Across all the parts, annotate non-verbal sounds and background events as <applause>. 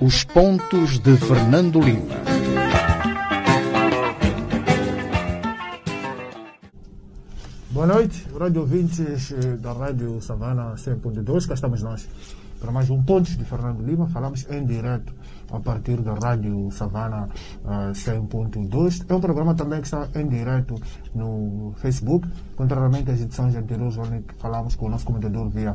Os pontos de Fernando Lima. Boa noite, rádio ouvintes da Rádio Savana 100.2, cá estamos nós para mais um Pontos de Fernando Lima. Falamos em direto a partir da Rádio Savana uh, 100.2. É um programa também que está em direto no Facebook, contrariamente às edições anteriores, onde falamos com o nosso comentador via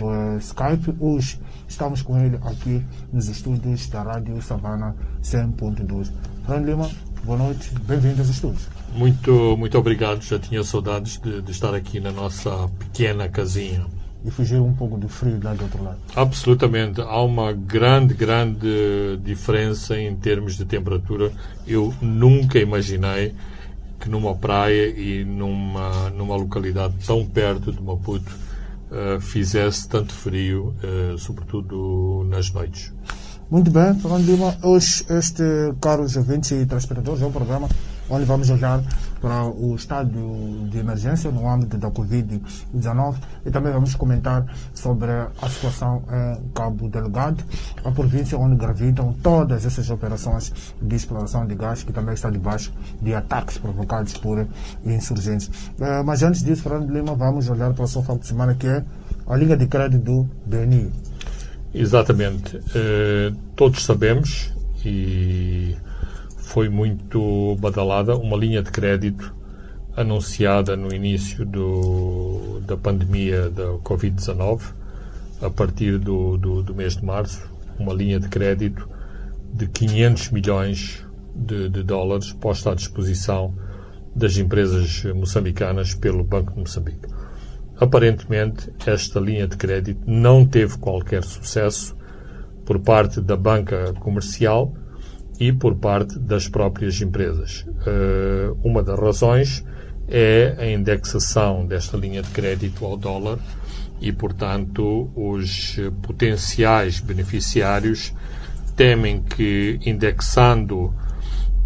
uh, Skype. Hoje estamos com ele aqui nos estúdios da Rádio Savana 100.2. Fernando Lima, boa noite, bem-vindo aos estúdios. Muito, muito obrigado. Já tinha saudades de, de estar aqui na nossa pequena casinha e fugir um pouco do frio lá do outro lado. Absolutamente. Há uma grande, grande diferença em termos de temperatura. Eu nunca imaginei que numa praia e numa, numa localidade tão perto de Maputo uh, fizesse tanto frio, uh, sobretudo nas noites. Muito bem, Fernando Lima. Hoje, este, caros ouvintes e transportadores, é um programa onde vamos olhar para o estado de emergência no âmbito da Covid-19 e também vamos comentar sobre a situação em Cabo Delgado, a província onde gravitam todas essas operações de exploração de gás, que também está debaixo de ataques provocados por insurgentes. Eh, mas antes disso, Fernando Lima, vamos olhar para o seu de semana, que é a linha de crédito do BNI. Exatamente. Uh, todos sabemos e foi muito badalada uma linha de crédito anunciada no início do, da pandemia da Covid-19, a partir do, do, do, mês de março, uma linha de crédito de 500 milhões de, de dólares posta à disposição das empresas moçambicanas pelo Banco de Moçambique. Aparentemente, esta linha de crédito não teve qualquer sucesso por parte da banca comercial e por parte das próprias empresas. Uh, uma das razões é a indexação desta linha de crédito ao dólar e, portanto, os potenciais beneficiários temem que, indexando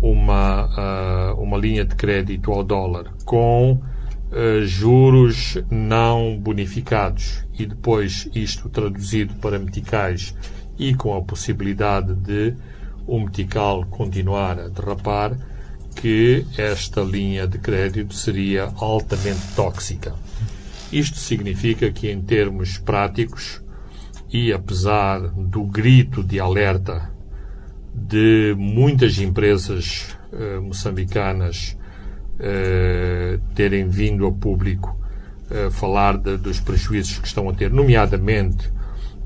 uma, uh, uma linha de crédito ao dólar com uh, juros não bonificados e depois isto traduzido para meticais e com a possibilidade de o metical continuar a derrapar, que esta linha de crédito seria altamente tóxica. Isto significa que, em termos práticos, e apesar do grito de alerta de muitas empresas eh, moçambicanas eh, terem vindo a público eh, falar de, dos prejuízos que estão a ter, nomeadamente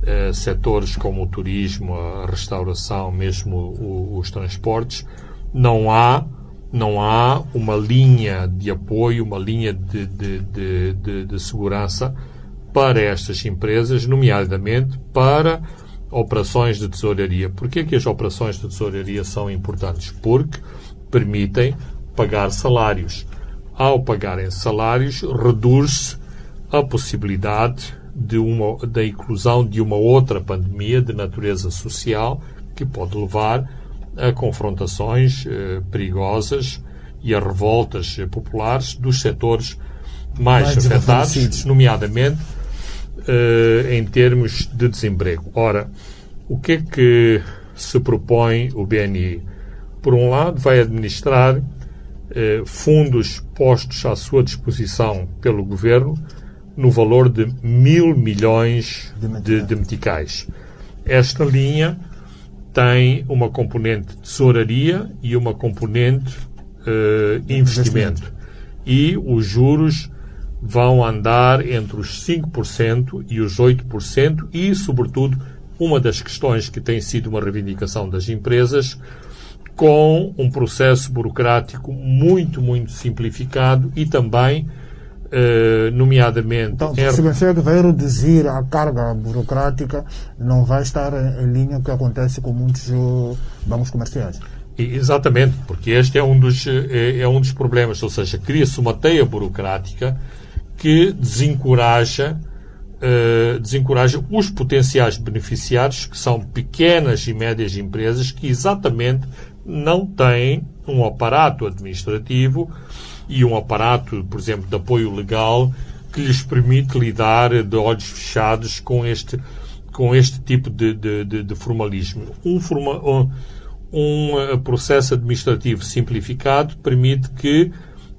uh, setores como o turismo, a restauração, mesmo o, os transportes, não há não há uma linha de apoio, uma linha de, de, de, de, de segurança para estas empresas, nomeadamente para operações de tesouraria. Por que as operações de tesouraria são importantes? Porque permitem pagar salários. Ao pagarem salários, reduz-se a possibilidade de uma, da inclusão de uma outra pandemia de natureza social que pode levar a confrontações eh, perigosas e a revoltas eh, populares dos setores mais, mais afetados, nomeadamente eh, em termos de desemprego. Ora, o que é que se propõe o BNI? Por um lado, vai administrar eh, fundos postos à sua disposição pelo governo no valor de mil milhões de, de meticais. Esta linha tem uma componente de tesouraria e uma componente uh, investimento. E os juros vão andar entre os 5% e os 8% e, sobretudo, uma das questões que tem sido uma reivindicação das empresas, com um processo burocrático muito, muito simplificado e também Uh, nomeadamente. Então, é... se você vai reduzir a carga burocrática, não vai estar em linha com o que acontece com muitos uh, bancos comerciais. Exatamente, porque este é um dos, é, é um dos problemas, ou seja, cria-se uma teia burocrática que desencoraja, uh, desencoraja os potenciais beneficiários, que são pequenas e médias empresas, que exatamente não têm um aparato administrativo e um aparato, por exemplo, de apoio legal que lhes permite lidar de olhos fechados com este com este tipo de, de, de, de formalismo. Um, forma, um, um, processo administrativo simplificado permite que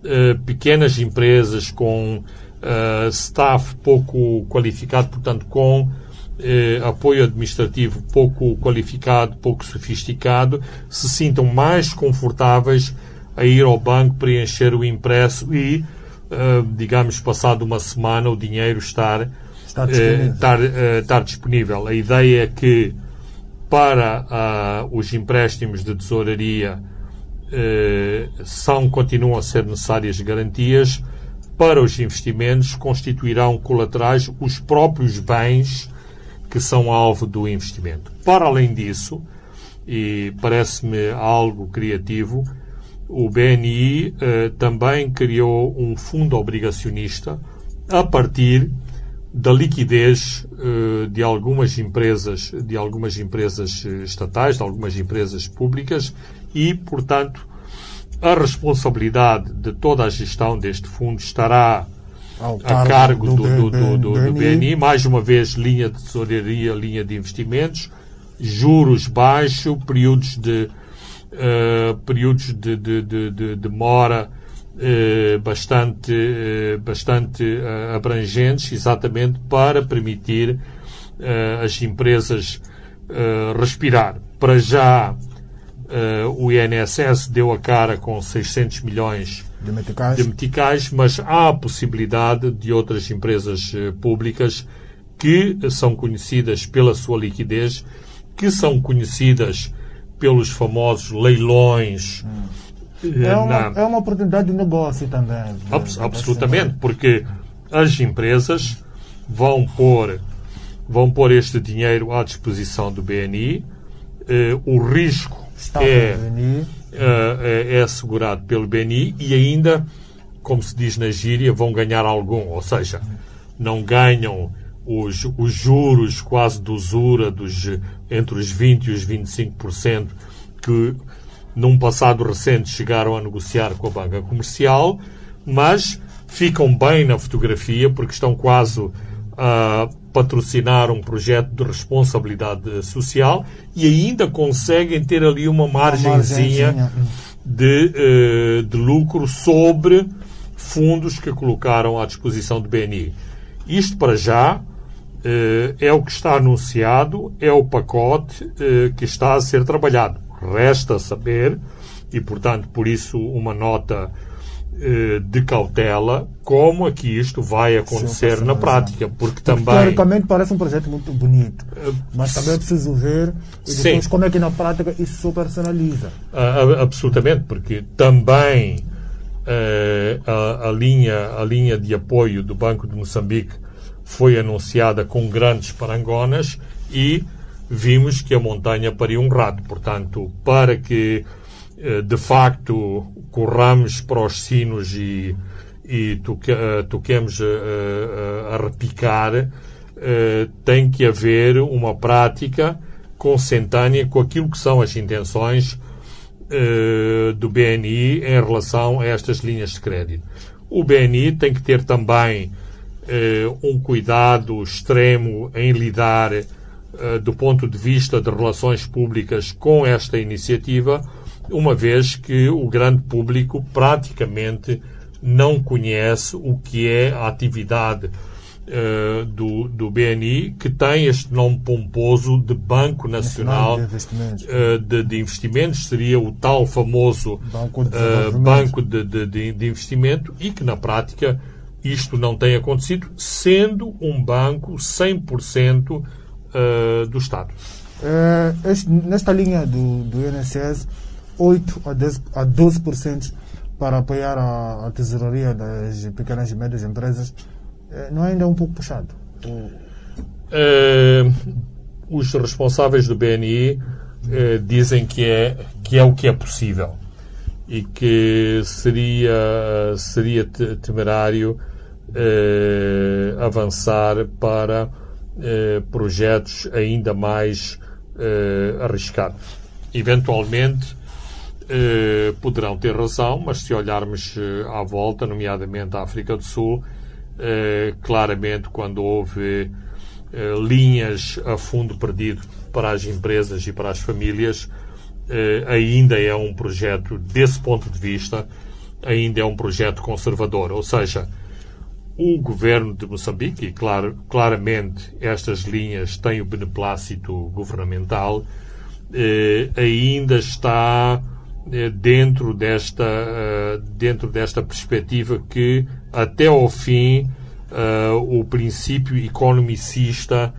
uh, pequenas empresas com uh, staff pouco qualificado, portanto, com apoio administrativo pouco qualificado, pouco sofisticado, se sintam mais confortáveis a ir ao banco preencher o impresso e, digamos, passado uma semana, o dinheiro estar Está disponível. estar, estar disponível. A ideia é que para uh, os empréstimos de tesouraria uh, são, continuam a ser necessárias garantias. Para os investimentos, constituirão colaterais os próprios bens que são alvo do investimento. Para além disso, e parece-me algo criativo, o BNI uh, também criou um fundo obrigacionista a partir da liquidez uh, de algumas empresas, de algumas empresas eh, estatais, de algumas empresas públicas e, portanto, a responsabilidade de toda a gestão deste fundo estará a cargo do, do, do, do, BNI. Mais uma vez, linha de tesouraria, linha de investimentos, juros baixos, períodos de, uh, períodos de, de, de, de demora eh, bastante, eh, bastante abrangentes, exatamente para permitir as empresas respirar. Para já, o INSS deu a cara com 600 milhões de meticais. de meticais, mas há a possibilidade de outras empresas públicas que são conhecidas pela sua liquidez, que são conhecidas pelos famosos leilões. Hum é uma, é uma oportunidade de negócio também. Abs absolutamente, porque as empresas vão pôr, vão pôr este dinheiro à disposição do BNI, eh, o risco é, BNI. Eh, é, é assegurado pelo BNI e ainda, como se diz na gíria, vão ganhar algum, ou seja, não ganham os, os juros quase de usura dos, entre os 20% e os 25% que num passado recente chegaram a negociar com a banca comercial, mas ficam bem na fotografia porque estão quase a patrocinar um projeto de responsabilidade social e ainda conseguem ter ali uma margenzinha de, eh, de lucro sobre fundos que colocaram à disposição do BNI. Isto para já é o que está anunciado, é o pacote eh, que está a ser trabalhado. Resta saber, e portanto por isso uma nota eh, de cautela, como é que isto vai acontecer Sim, na prática, porque também... Teoricamente parece um projeto muito bonito, mas também é preciso ver e depois Sim. como é que na prática isso se operacionaliza. absolutamente, porque também eh, a, a, linha, a linha de apoio do Banco de Moçambique foi anunciada com grandes parangonas e vimos que a montanha paria um rato. Portanto, para que eh, de facto corramos para os sinos e, e toque, eh, toquemos a, a, a repicar, eh, tem que haver uma prática consentânea com aquilo que são as intenções do BNI em relação a estas linhas de crédito. O BNI tem que ter também um cuidado extremo em lidar eh, do ponto de vista de relações públicas com esta iniciativa, uma vez que o grande público praticamente não conhece o que é a atividade uh, do, do BNI, que tem este nome pomposo de Banco Nacional, de, investimentos. Uh, de, de, investimentos. seria o tal famoso Banco de, uh, banco de, de Investimento, e que na prática isto não tem acontecido, sendo um banco 100% uh, do Estado. Uh, este, nesta linha do, do INSS, 8 a 10, a 12% para apoiar a, a, tesouraria das pequenas e médias empresas, uh, não é ainda um pouco puxado? os responsáveis do BNI dizem que é, que é o que é possível e que seria, seria temerário avançar para eh, projetos ainda mais eh, arriscados. Eventualmente eh, poderão ter razão, mas se olharmos eh, à volta, nomeadamente à África do Sul, eh, claramente quando houve eh, linhas a fundo perdido para as empresas e para as famílias, eh, ainda é um projeto, desse ponto de vista, ainda é um projeto conservador. Ou seja, o governo de Moçambique, e claro, claramente estas linhas têm o beneplácito governamental, eh, ainda está eh, dentro, desta, eh, dentro desta perspectiva que, até ao fim, eh, o princípio economicista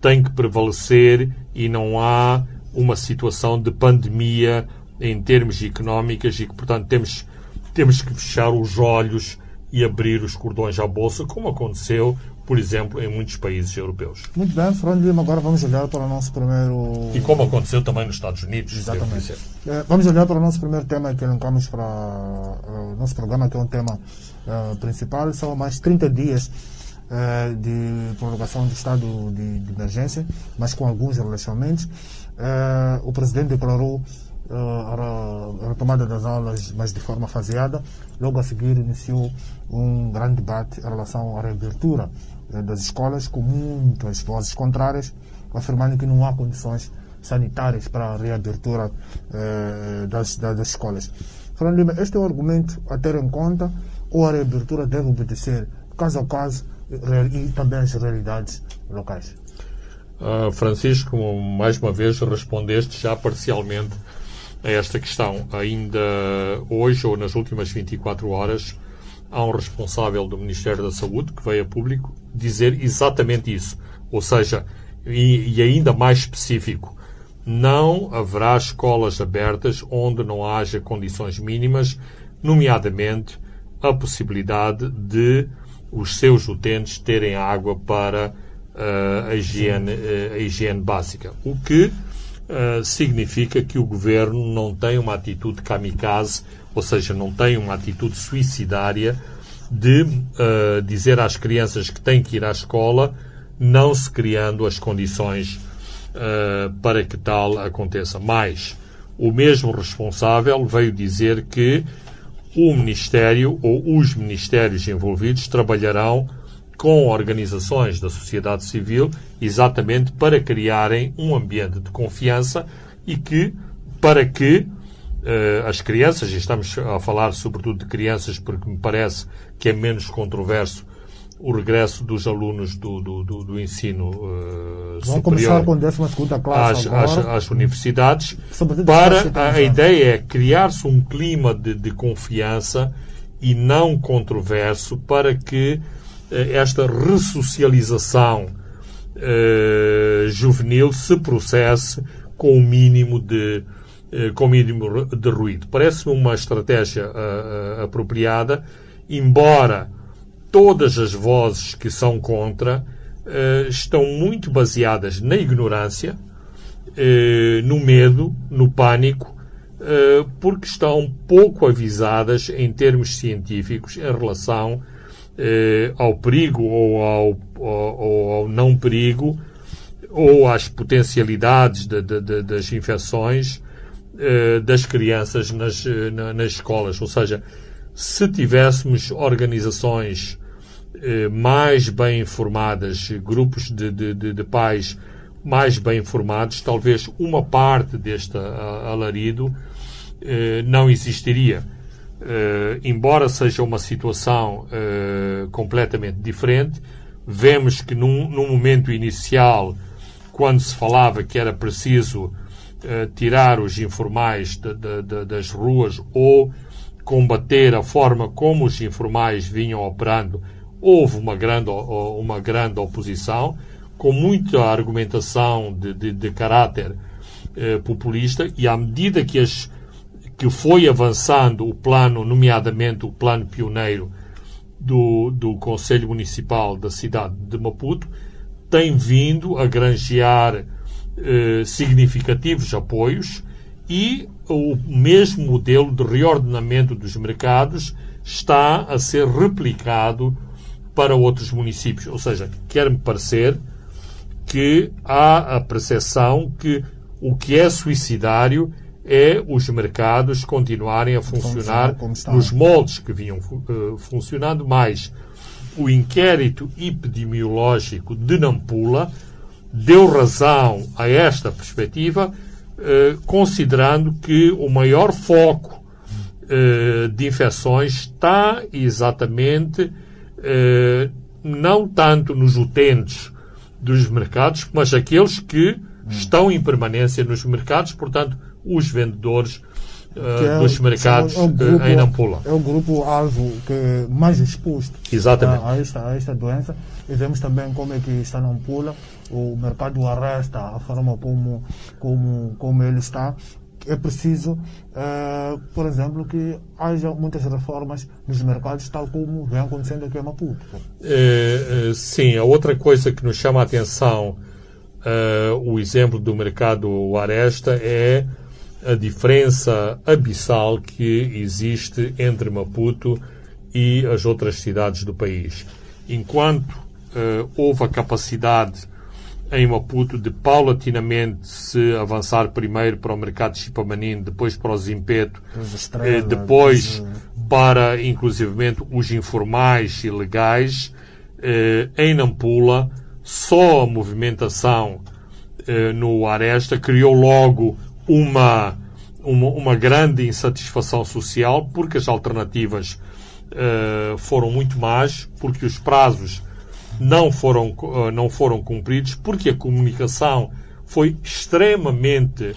tem que prevalecer e não há uma situação de pandemia em termos económicos e que, portanto, temos, temos que fechar os olhos e abrir os cordões à bolsa, como aconteceu, por exemplo, em muitos países europeus. Muito bem, Fernando Lima, agora vamos olhar para o nosso primeiro. E como aconteceu também nos Estados Unidos. Exatamente. É, vamos olhar para o nosso primeiro tema que elencamos para uh, o nosso programa, que é um tema uh, principal. São mais 30 dias uh, de prorrogação do estado de, de, emergência, mas com alguns relaxamentos. o presidente declarou a retomada das aulas, mas de forma faseada. Logo a seguir iniciou um grande debate em relação à reabertura eh, das escolas, com muitas vozes contrárias, afirmando que não há condições sanitárias para a reabertura eh, das, das, das, escolas. Fernando Lima, este é um argumento a ter em conta ou a reabertura deve obedecer caso a caso e também as realidades locais? Uh, Francisco, mais uma vez respondeste já parcialmente a esta questão. Ainda hoje ou nas últimas 24 horas há um responsável do Ministério da Saúde que veio a público dizer exatamente isso. Ou seja, e, e ainda mais específico, não haverá escolas abertas onde não haja condições mínimas, nomeadamente a possibilidade de os seus utentes terem água para uh, a, higiene, uh, a higiene básica. O que uh, significa que o governo não tem uma atitude kamikaze, ou seja, não tem uma atitude suicidária de uh, dizer às crianças que têm que ir à escola, não se criando as condições uh, para que tal aconteça. Mais, o mesmo responsável veio dizer que o Ministério ou os ministérios envolvidos trabalharão com organizações da sociedade civil exatamente para criarem um ambiente de confiança e que, para que uh, as crianças, e estamos a falar sobretudo de crianças porque me parece que é menos controverso o regresso dos alunos do, do, do, do ensino uh, Vamos começar com a 12 classe às, às, às, universidades. Para a, a ideia é criar-se um clima de, de confiança e não controverso para que esta ressocialização uh, juvenil se processe com o mínimo de, uh, com o mínimo de ruído. Parece-me uma estratégia uh, apropriada, embora todas as vozes que são contra estão muito baseadas na ignorância, no medo, no pânico, porque estão pouco avisadas em termos científicos em relação eh, ao perigo ou ao, ou ao, não perigo ou às potencialidades de, de, de, das infecções eh, das crianças nas, na, nas escolas. Ou seja, se tivéssemos organizações eh, mais bem informadas, grupos de, pais mais bem informados, talvez uma parte deste alarido eh, não existiria Uh, embora seja uma situação uh, completamente diferente, vemos que num, num, momento inicial, quando se falava que era preciso uh, tirar os informais de, de, de, das ruas ou combater a forma como os informais vinham operando, houve uma grande, uma grande oposição, com muita argumentação de, caráter populista, e à medida que as que foi avançando o plano, nomeadamente o plano pioneiro do, do Conselho Municipal da cidade de Maputo, tem vindo a granjear eh, significativos apoios e o mesmo modelo de reordenamento dos mercados está a ser replicado para outros municípios. Ou seja, quer-me parecer que há a percepção que o que é suicidário é os mercados continuarem a funcionar nos moldes que vinham uh, funcionando mais. o inquérito epidemiológico de Nampula deu razão a esta perspectiva, eh, considerando que o maior foco eh, de infecções está exatamente não tanto nos utentes dos mercados, mas aqueles que estão em permanência nos mercados, portanto, os vendedores uh, é, dos mercados é um grupo, em Nampula. É o grupo-alvo que é mais exposto Exatamente. A, a, esta, a esta doença. E vemos também como é que está Nampula, o mercado arresta a forma como, como, como ele está é preciso, uh, por exemplo, que haja muitas reformas nos mercados, tal como vem acontecendo aqui em Maputo. Sim, a outra coisa que nos chama a atenção uh, o exemplo do mercado Aresta é a diferença abissal que existe entre Maputo e as outras cidades do país. Enquanto uh, houve a capacidade em Maputo de paulatinamente se avançar primeiro para o mercado de Chipamanino, depois para o Zimpeto, eh, depois para, inclusivamente, os informais e legais, eh, em Nampula, só a movimentação eh, no Aresta criou logo uma, uma, uma, grande insatisfação social, porque as alternativas eh, foram muito más, porque os prazos não foram, eh, não foram cumpridos, porque a comunicação foi extremamente.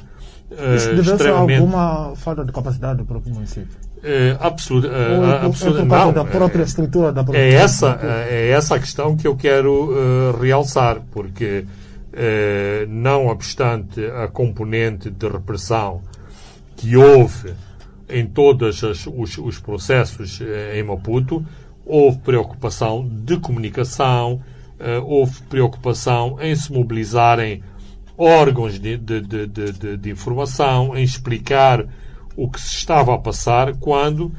Uh, Isso deve extremamente... alguma falta de capacidade do próprio município? É, absoluta, é, absoluta, é não, da própria estrutura da própria é essa é essa a questão que eu quero uh, realçar porque uh, não obstante a componente de repressão que houve em todos os, os, processos uh, em Maputo houve preocupação de comunicação houve preocupação em se mobilizarem órgãos de, de, de, de informação em explicar o que se estava a passar quando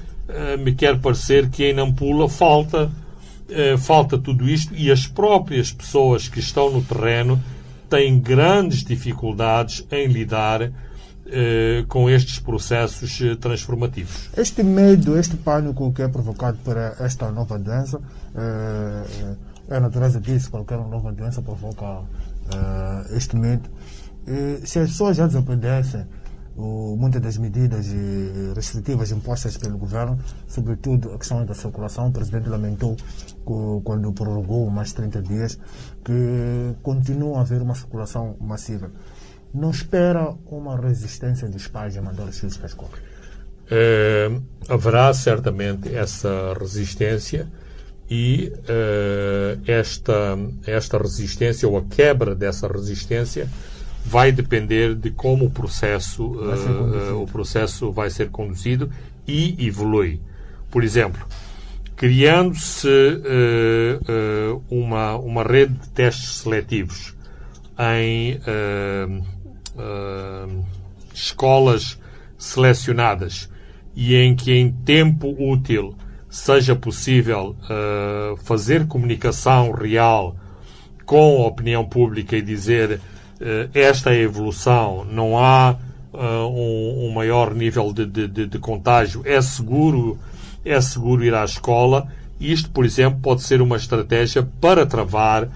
me quer parecer que em Nampula falta, falta tudo isto e as próprias pessoas que estão no terreno têm grandes dificuldades em lidar uh, com estes processos transformativos. Este medo, este pânico que é provocado por esta nova doença, é a natureza disso, qualquer nova doença provoca este medo. se as pessoas já desobedecem, o, muitas das medidas restritivas impostas pelo governo, sobretudo a questão da circulação. O presidente lamentou quando prorrogou mais 30 dias que continua a haver uma circulação massiva. Não espera uma resistência dos pais a mandar os filhos? É, haverá certamente essa resistência e uh, esta, esta resistência ou a quebra dessa resistência vai depender de como o processo, uh, o processo vai ser conduzido e evolui. Por exemplo, criando-se uh, uh, uma, uma rede de testes seletivos em escolas selecionadas e em que em tempo útil seja possível fazer comunicação real com a opinião pública e dizer esta é a evolução, não há uh, um, um, maior nível de, de, de, contágio, é seguro, é seguro ir à escola. Isto, por exemplo, pode ser uma estratégia para travar uh,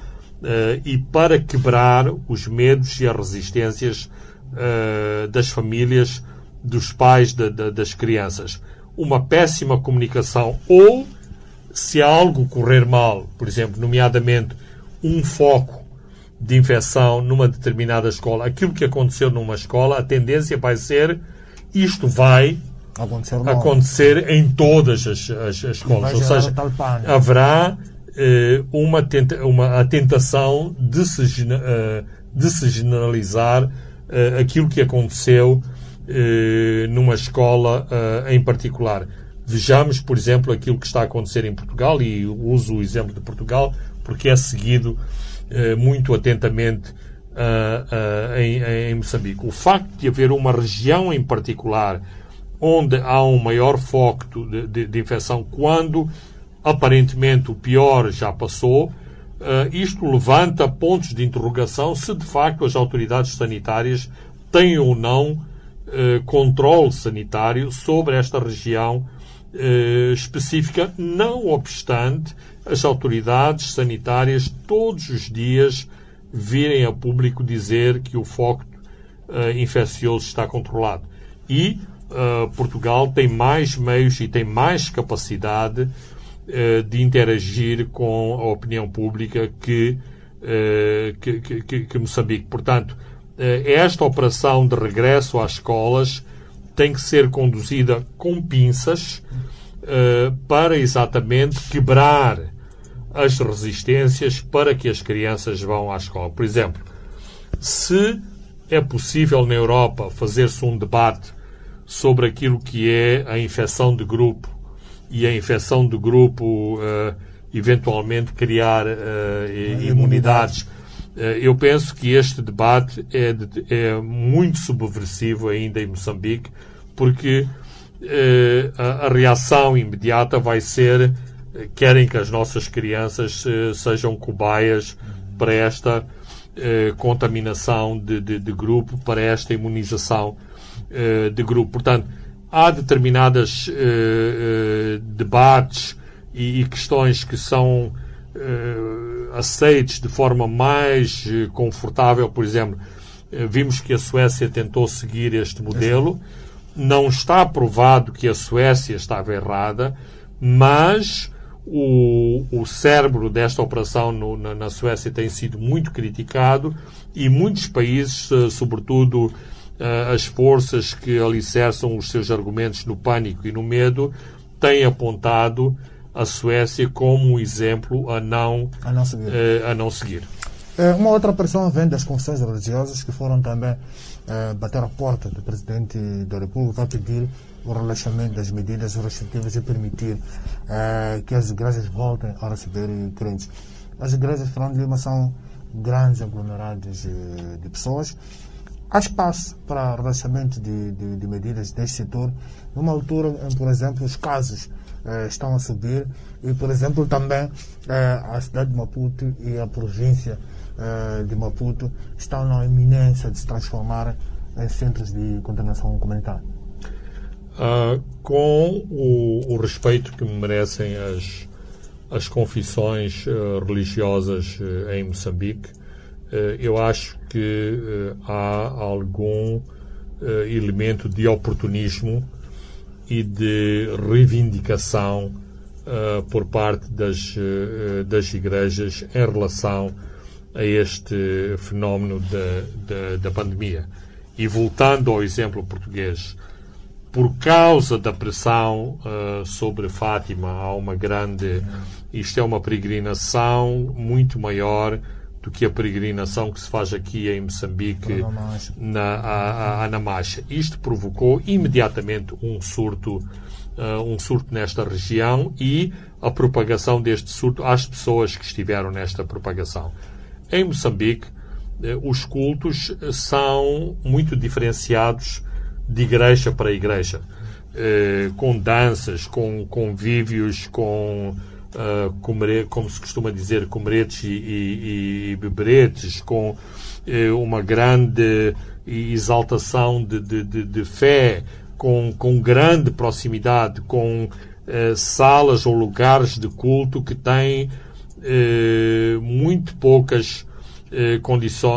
e para quebrar os medos e as resistências uh, das famílias, dos pais, de, de, das crianças. Uma péssima comunicação ou, se algo correr mal, por exemplo, nomeadamente um foco de infecção numa determinada escola, aquilo que aconteceu numa escola, a tendência vai ser isto vai acontecer, acontecer em todas as, as, as escolas. Ou seja, haverá eh, uma, tenta, uma a tentação de se, uh, de se generalizar uh, aquilo que aconteceu uh, numa escola em particular. Vejamos, por exemplo, aquilo que está a acontecer em Portugal, e uso o exemplo de Portugal porque é seguido muito atentamente uh, uh, em, Moçambique. O facto de haver uma região em particular onde há um maior foco de, de, de infecção, quando aparentemente o pior já passou, isto levanta pontos de interrogação se de facto as autoridades sanitárias têm ou não controle sanitário sobre esta região eh, específica, não obstante as autoridades sanitárias todos os dias virem a público dizer que o foco uh, infeccioso está controlado. E uh, Portugal tem mais meios e tem mais capacidade uh, de interagir com a opinião pública que, que, que, que, Moçambique. Portanto, esta operação de regresso às escolas tem que ser conduzida com pinças para exatamente quebrar as resistências para que as crianças vão à escola. Por exemplo, se é possível na Europa fazer-se um debate sobre aquilo que é a infecção de grupo e a infecção de grupo uh, eventualmente criar uh, imunidades. Uh, eu penso que este debate é, de, é, muito subversivo ainda em Moçambique, porque a, a reação imediata vai ser querem que as nossas crianças eh, sejam cobaias para esta eh, contaminação de, de, de, grupo, para esta imunização eh, de grupo. Portanto, há determinadas debates e, e, questões que são aceites de forma mais confortável. Por exemplo, vimos que a Suécia tentou seguir este modelo. Não está provado que a Suécia estava errada, mas o, o cérebro desta operação no, na, na, Suécia tem sido muito criticado e muitos países, eh, sobretudo eh, as forças que alicerçam os seus argumentos no pânico e no medo, têm apontado a Suécia como um exemplo a não, a não seguir. Eh, a não seguir. Uma outra pressão vem das confissões religiosas que foram também bater a porta do Presidente da República a pedir o relaxamento das medidas restritivas e permitir uh, que as igrejas voltem a receber crentes. As igrejas de Lima são grandes aglomerados uh, de pessoas. Há espaço para relaxamento de, de, de, medidas deste setor, numa altura em, por exemplo, os casos uh, estão a subir e, por exemplo, também a cidade de Maputo e a província de Maputo estão na iminência de se transformar em centros de contaminação comunitária. Uh, com o, o, respeito que merecem as, as confissões uh, religiosas uh, em Moçambique, eu acho que há algum elemento de oportunismo e de reivindicação por parte das, das igrejas em relação a este fenómeno da, da, da pandemia. E voltando ao exemplo português, por causa da pressão uh, sobre Fátima, há uma grande. Isto é uma peregrinação muito maior do que a peregrinação que se faz aqui em Moçambique, na a, a, Namacha. Isto provocou imediatamente um surto, uh, um surto nesta região e a propagação deste surto às pessoas que estiveram nesta propagação. Em Moçambique, uh, os cultos são muito diferenciados de igreja para igreja, eh, com danças, com convívios, com, como se costuma dizer, comeretes e, e, e beberetes, com eh, uma grande exaltação de, de, de, de, fé, com, com grande proximidade, com eh, salas ou lugares de culto que têm eh, muito poucas eh, condiço,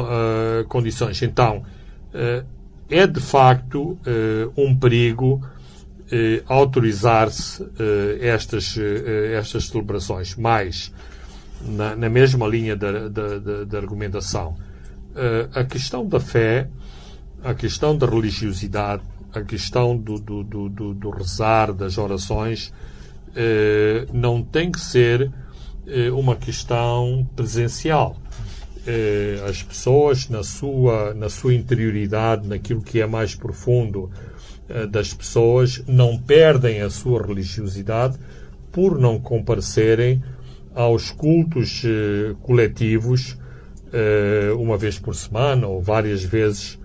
condições. Então, é de facto uh, um perigo uh, autorizar-se estas, estas celebrações, mas na, na mesma linha da, da argumentação. a questão da fé, a questão da religiosidade, a questão do, do, do, do rezar, das orações, não tem que ser uma questão presencial eh, as pessoas na sua, na sua interioridade, naquilo que é mais profundo eh, das pessoas, não perdem a sua religiosidade por não comparecerem aos cultos eh, coletivos eh, uma vez por semana ou várias vezes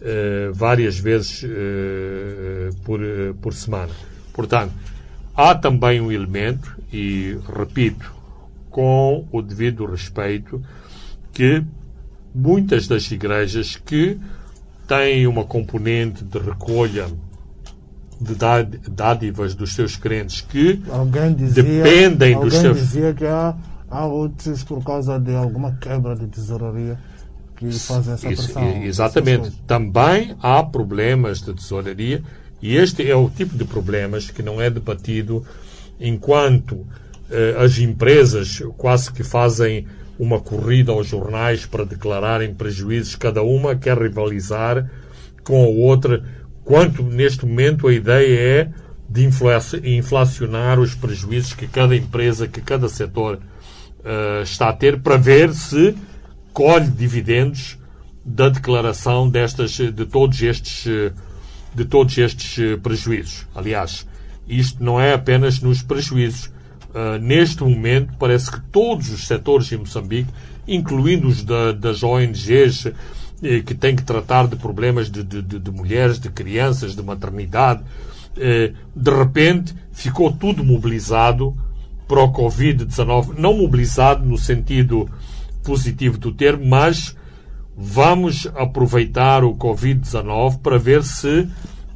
eh, várias vezes eh, por, por semana. Portanto, há também um elemento, e repito, com o devido respeito, que muitas das igrejas que têm uma componente de recolha de dádivas dos seus crentes que dizia, dependem dos seus. dizia que há, há outros por causa de alguma quebra de tesouraria que fazem essa Isso, pressão. Exatamente. Também há problemas de tesouraria e este é o tipo de problemas que não é debatido enquanto as empresas quase que fazem uma corrida aos jornais para declararem prejuízos, cada uma quer rivalizar com a outra, quanto neste momento a ideia é de inflacionar os prejuízos que cada empresa, que cada setor uh, está a ter, para ver se colhe dividendos da declaração destas, de todos estes, de todos estes prejuízos. Aliás, isto não é apenas nos prejuízos. Uh, neste momento, parece que todos os setores em Moçambique, incluindo os da, das ONGs, eh, que têm que tratar de problemas de, de, de, mulheres, de crianças, de maternidade, eh, de repente ficou tudo mobilizado para o Covid-19. Não mobilizado no sentido positivo do termo, mas vamos aproveitar o Covid-19 para ver se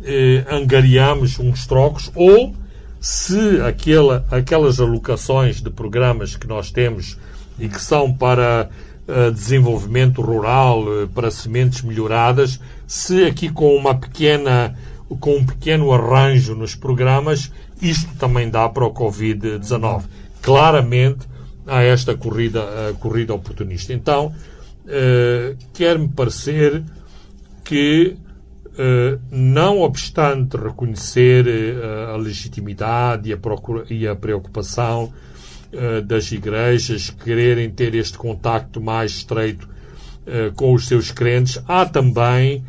eh, angariamos uns trocos ou se aquela, aquelas alocações de programas que nós temos e que são para uh, desenvolvimento rural, uh, para sementes melhoradas, se aqui com uma pequena com um pequeno arranjo nos programas, isto também dá para o Covid-19. Claramente há esta corrida, corrida oportunista. Então, uh, quer-me parecer que eh, não obstante reconhecer uh, a legitimidade e a, preocupação uh, das igrejas quererem ter este contacto mais estreito com os seus crentes, há também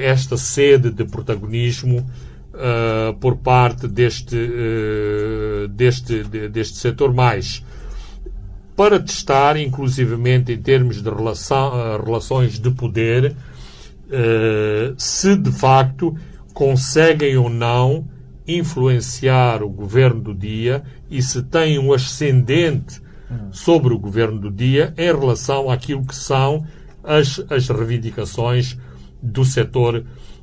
esta sede de protagonismo por parte deste, deste, de, deste setor mais. Para testar, inclusivamente em termos de relação, relações de poder, eh, se de facto conseguem ou não influenciar o governo do dia e se têm um ascendente sobre o governo do dia em relação àquilo que são as, as reivindicações do setor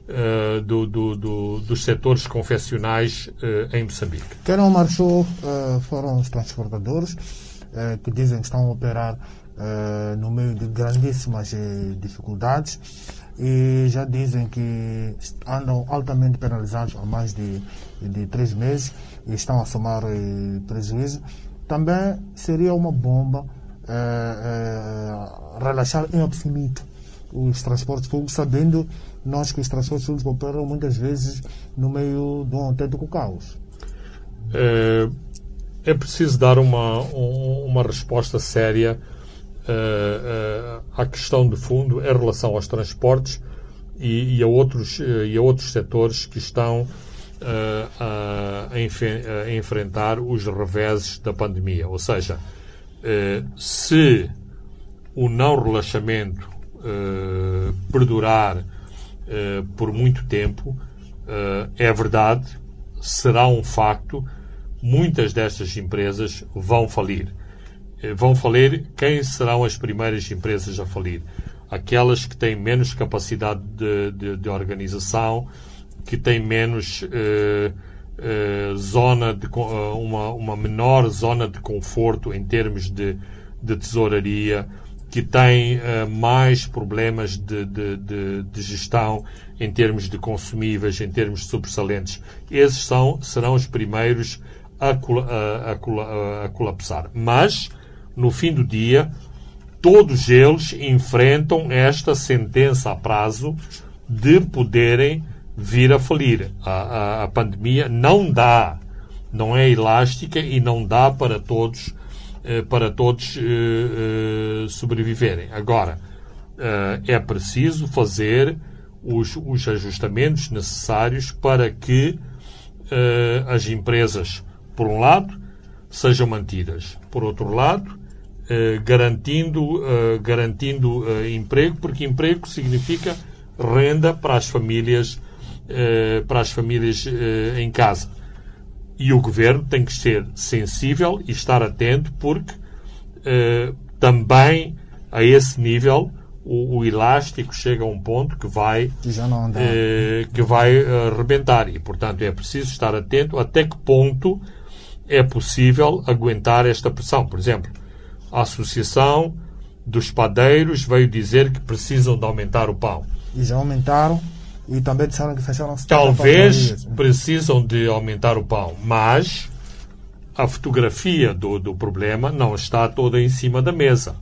uh, do, do, do, dos setores confessionais uh, em Moçambique. Quem não marchou uh, foram os transportadores que dizem que estão a operar no meio de grandíssimas dificuldades e já dizem que andam altamente penalizados há mais de, de três meses e estão a somar eh, prejuízo. Também seria uma bomba eh, eh, relaxar em absoluto os transportes públicos, sabendo nós que os transportes públicos operam muitas vezes no meio de um autêntico caos. É, é preciso dar uma, uma resposta séria uh, à questão de fundo em relação aos transportes e, e a, outros, e a outros setores que estão a, a, a, enfrentar os reveses da pandemia. Ou seja, se o não relaxamento perdurar por muito tempo, é verdade, será um facto, muitas destas empresas vão falir. Eh, vão falir, quem serão as primeiras empresas a falir? Aquelas que têm menos capacidade de, de, de organização, que têm menos uh, uh, zona de uh, uma, uma menor zona de conforto em termos de, de tesouraria, que têm mais problemas de, de, de, de, gestão em termos de consumíveis, em termos de sobressalentes. Esses são, serão os primeiros a, a, a, a colapsar. Mas no fim do dia, todos eles enfrentam esta sentença a prazo de poderem vir a falir. A, a, a pandemia não dá, não é elástica e não dá para todos eh, para todos eh, eh, sobreviverem. Agora, é preciso fazer os, os ajustamentos necessários para que as empresas, por um lado, sejam mantidas. Por outro lado, eh, garantindo, uh, garantindo uh, emprego, porque emprego significa renda para as famílias, para as famílias em casa. E o governo tem que ser sensível e estar atento, porque também a esse nível o, o elástico chega a um ponto que vai, eh, que vai eh, rebentar. E, portanto, é preciso estar atento até que ponto é possível aguentar esta pressão. Por exemplo, a Associação dos Padeiros veio dizer que precisam de aumentar o pão. E já aumentaram. E também disseram que fecharam 70 Talvez precisam de aumentar o pão, mas a fotografia do, do problema não está toda em cima da mesa.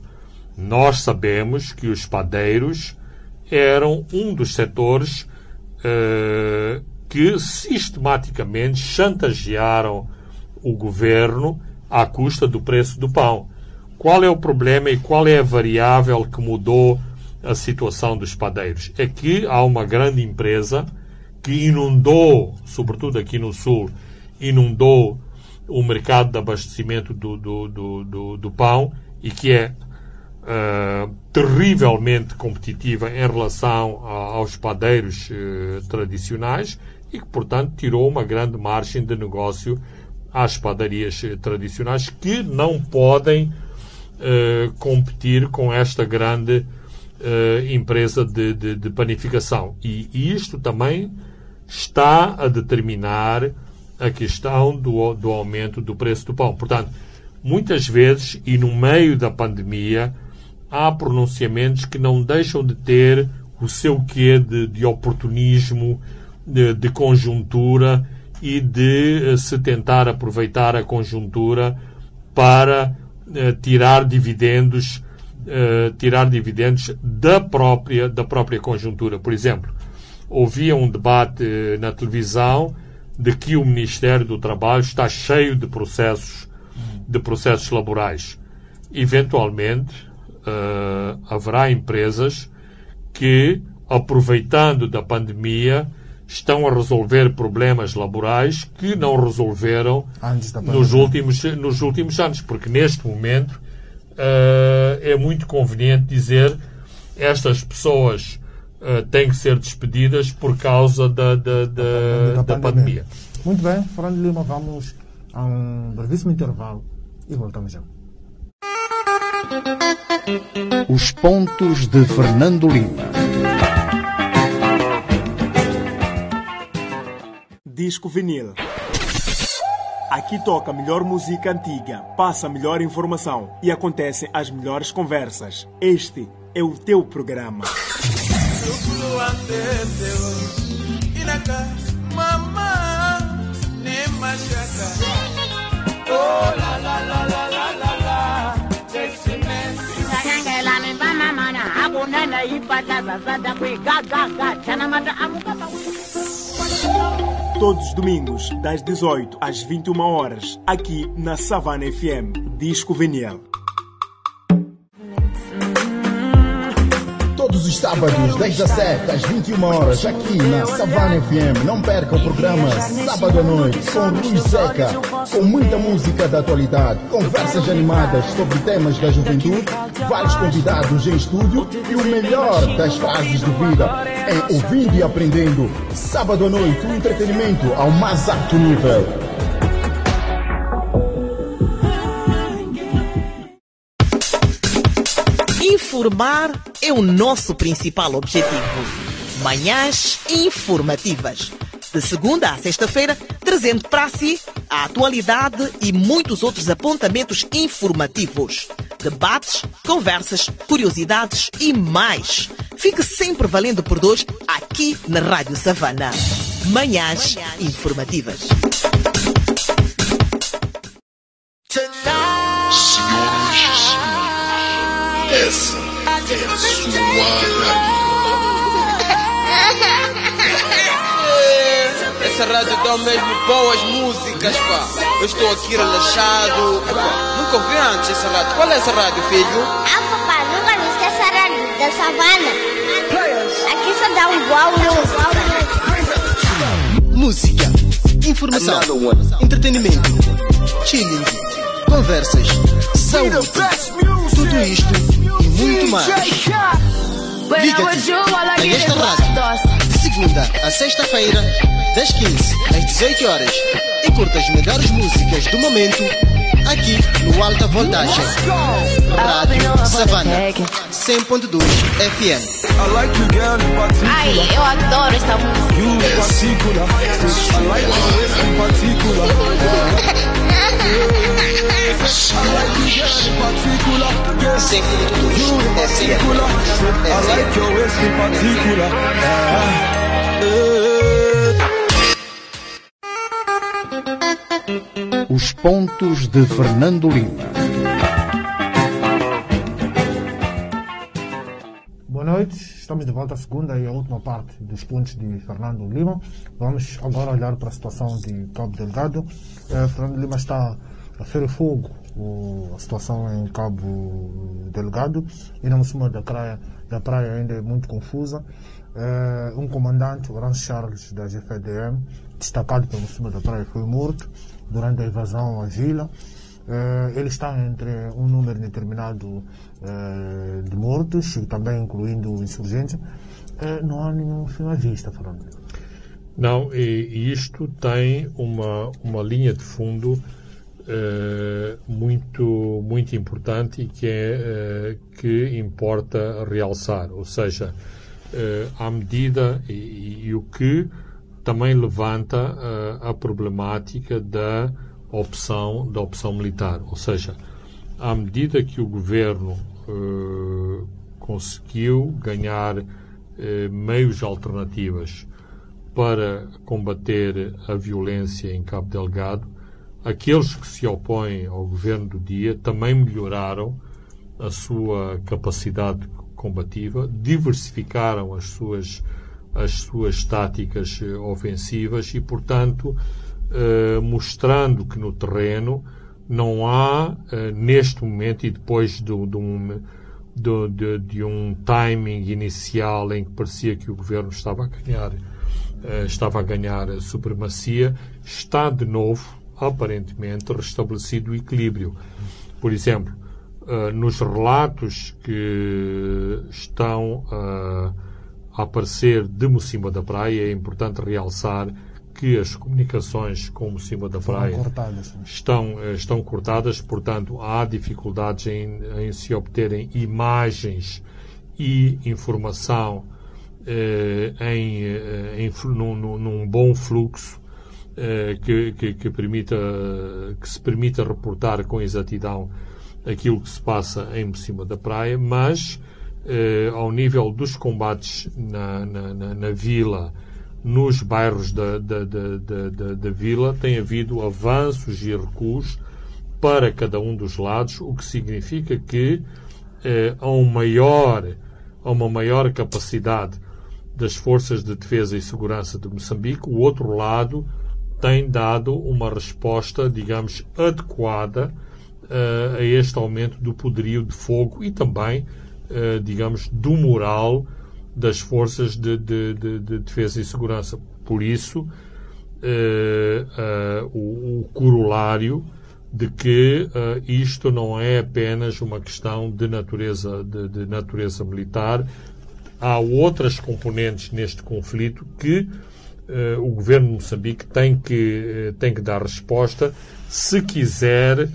Nós sabemos que os padeiros eram um dos setores eh, que sistematicamente chantagearam o governo à custa do preço do pão. Qual é o problema e qual é a variável que mudou a situação dos padeiros? É que há uma grande empresa que inundou, sobretudo aqui no Sul, inundou o mercado de abastecimento do, do, do, do, do pão e que é eh, terrivelmente competitiva em relação a- aos padeiros eh, tradicionais e que, portanto, tirou uma grande margem de negócio às padarias eh, tradicionais que não podem eh, competir com esta grande eh, empresa de, de- de panificação. E, isto também está a determinar a questão do, do aumento do preço do pão. Portanto, muitas vezes, e no meio da pandemia, há pronunciamentos que não deixam de ter o seu quê de, de oportunismo, de, de conjuntura e de eh, se tentar aproveitar a conjuntura para tirar dividendos eh, tirar dividendos da própria da própria conjuntura. Por exemplo, ouvia um debate eh, na televisão de que o Ministério do Trabalho está cheio de processos de processos laborais. Eventualmente eh, haverá empresas que, aproveitando da pandemia, estão a resolver problemas laborais que não resolveram Antes da nos pandemia. últimos, nos últimos anos, porque neste momento eh, é muito conveniente dizer estas pessoas eh, têm que ser despedidas por causa da, da, da, da pandemia. Muito bem, Fernando Lima, vamos a um brevíssimo intervalo e voltamos já. Os pontos de Fernando Lima. Disco vinil. Aqui toca melhor música antiga, passa melhor informação e acontecem as melhores conversas. Este é o teu programa. Amukapa Todos os domingos, das 18 às 21 horas, aqui na Savana FM. Disco vinil. Todos os sábados, das 17 às 21 horas, aqui na Savana FM. Não perca o programa Sábado à Noite com Luiz Seca, com muita música da atualidade, conversas animadas sobre temas da juventude, vários convidados em estúdio e o melhor das fases de vida em ouvindo e aprendendo. Sábado à noite, o entretenimento ao mais alto nível. Informar é o nosso principal objetivo. Manhãs informativas. De segunda a sexta-feira, trazendo para si a atualidade e muitos outros apontamentos informativos. Debates, conversas, curiosidades e mais. Fique sempre valendo por dois aqui na Rádio Savana. Manhãs informativas. Senhoras e senhores, essa a sua rádio. Essa rádio dá mesmo boas músicas, pá. Eu estou aqui relaxado. Epá, nunca ouvi antes essa rádio. Qual é essa rádio, filho? Ah, papai, nunca viste essa rádio da savana? Aqui só dá um um Música, informação, entretenimento, chilling, conversas, saúde, tudo isto e muito mais. Liga-te a esta rádio, de segunda a sexta-feira, das 15 às 18 horas, e curta as melhores músicas do momento aqui no Alta Voltagem. Rádio Savana 100.2 FM. Ai, eu adoro esta música. <laughs> Os pontos de Fernando Lima. Boa noite, estamos de volta à segunda e à última parte dos pontos de Fernando Lima. Vamos agora olhar para a situação de Cabo Delgado. Eh, Fernando Lima está ferro fogo o- a situação em Cabo Delgado e na cima da praia, da praia ainda é muito confusa. Eh, um comandante, o Rance Charles da GFDM, destacado pelo cima da praia, foi morto durante a invasão à vila. Eh, ele está entre um número determinado eh, de mortos, também incluindo insurgentes. Não há nenhum fim à vista, Fernando. Não, e, isto tem uma, uma linha de fundo muito, muito importante e que, é, eh, que importa realçar. Ou seja, eh, à medida e, e- e o que também levanta eh, a problemática da opção, da opção militar. Ou seja, à medida que o governo eh, conseguiu ganhar eh, meios alternativas para combater a violência em Cabo Delgado, aqueles que se opõem ao governo do dia também melhoraram a sua capacidade combativa, diversificaram as suas as suas táticas eh, ofensivas e, portanto, eh, mostrando que no terreno não há, eh, neste momento e depois do- de, um, do- de- de um timing inicial em que parecia que o governo estava a ganhar, eh, estava a ganhar a supremacia, está de novo, aparentemente, restabelecido o equilíbrio. Por exemplo, eh, nos relatos que estão eh, a aparecer de Mocimba da Praia, é importante realçar que as comunicações com Mocimba da Praia cortadas. estão, eh, estão cortadas, portanto, há dificuldades em, em se obterem imagens e informação eh, em, em num, num- bom fluxo que, que, que permita, que se permita reportar com exatidão aquilo que se passa em cima da praia, mas eh, ao nível dos combates na, na, na, na vila, nos bairros da, da, da, da vila, tem havido avanços e recuos para cada um dos lados, o que significa que eh, há, um maior, há uma maior capacidade das forças de defesa e segurança de Moçambique, o outro lado tem dado uma resposta, digamos, adequada eh, a este aumento do poderio de fogo e também, eh, digamos, do moral das forças de, de- de- de defesa e segurança. Por isso, eh, o, o corolário de que isto não é apenas uma questão de natureza, de, natureza militar. Há outras componentes neste conflito que o governo de Moçambique tem que, eh, tem que dar resposta se quiser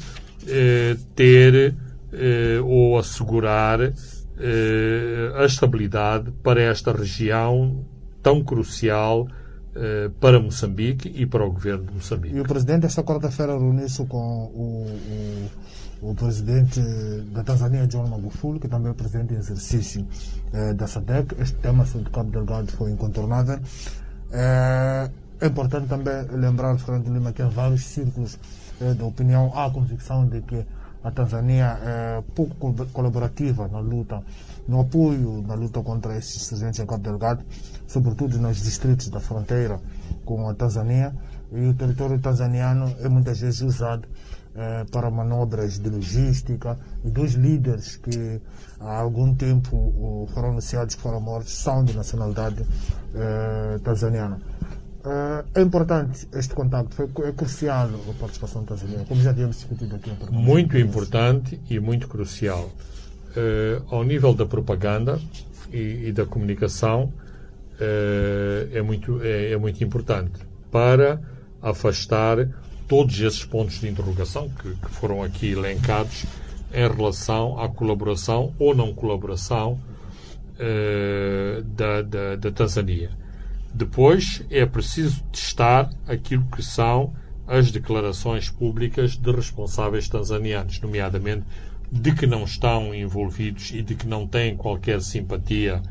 eh, ter eh, ou assegurar eh, a estabilidade para esta região tão crucial eh, para Moçambique e para o governo de Moçambique. E o presidente esta quarta-feira reuniu-se com o, o, o presidente da Tanzânia, John Magufuli, que também é presidente em exercício eh, da SADEC. Este tema sobre Cabo Delgado foi incontornável. Eh, é importante também lembrar, Fernando Lima, que em vários círculos eh, da opinião há a convicção de que a Tanzânia é pouco col- colaborativa na luta, no apoio na luta contra esses insurgentes em Cabo Delgado, sobretudo nos distritos da fronteira com a Tanzânia. E o território tanzaniano é muitas vezes usado eh, para manobras de logística. E dois líderes que há algum tempo foram anunciados que foram mortos são de nacionalidade eh, tanzaniana. Eh, é importante este contacto, foi, é crucial a participação tanzaniana, como já tínhamos discutido aqui. Muito importante e muito crucial. Ao nível da propaganda e, e da comunicação, é, muito, é, é muito importante para afastar todos esses pontos de interrogação que, que foram aqui elencados em relação à colaboração ou não colaboração uh, da, da, da Tanzânia. Depois é preciso testar aquilo que são as declarações públicas de responsáveis tanzanianos, nomeadamente de que não estão envolvidos e de que não têm qualquer simpatia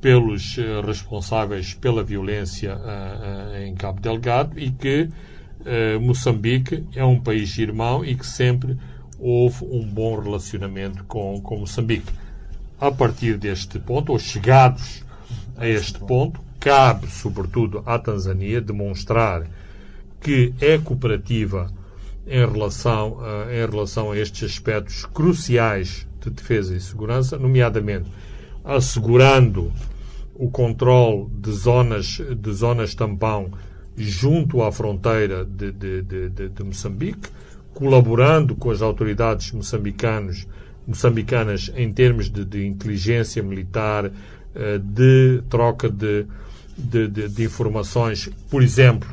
pelos uh, responsáveis pela violência uh, uh, em Cabo Delgado e que Moçambique é um país irmão e que sempre houve um bom relacionamento com, com Moçambique. A partir deste ponto, ou chegados a este ponto, cabe, sobretudo, à Tanzânia demonstrar que é cooperativa em relação, a, em relação a estes aspectos cruciais de defesa e segurança, nomeadamente assegurando o controle de zonas, de zonas tampão junto à fronteira de, de, de, de Moçambique, colaborando com as autoridades moçambicanas, moçambicanas em termos de, inteligência militar, eh, de troca de, de, informações, por exemplo,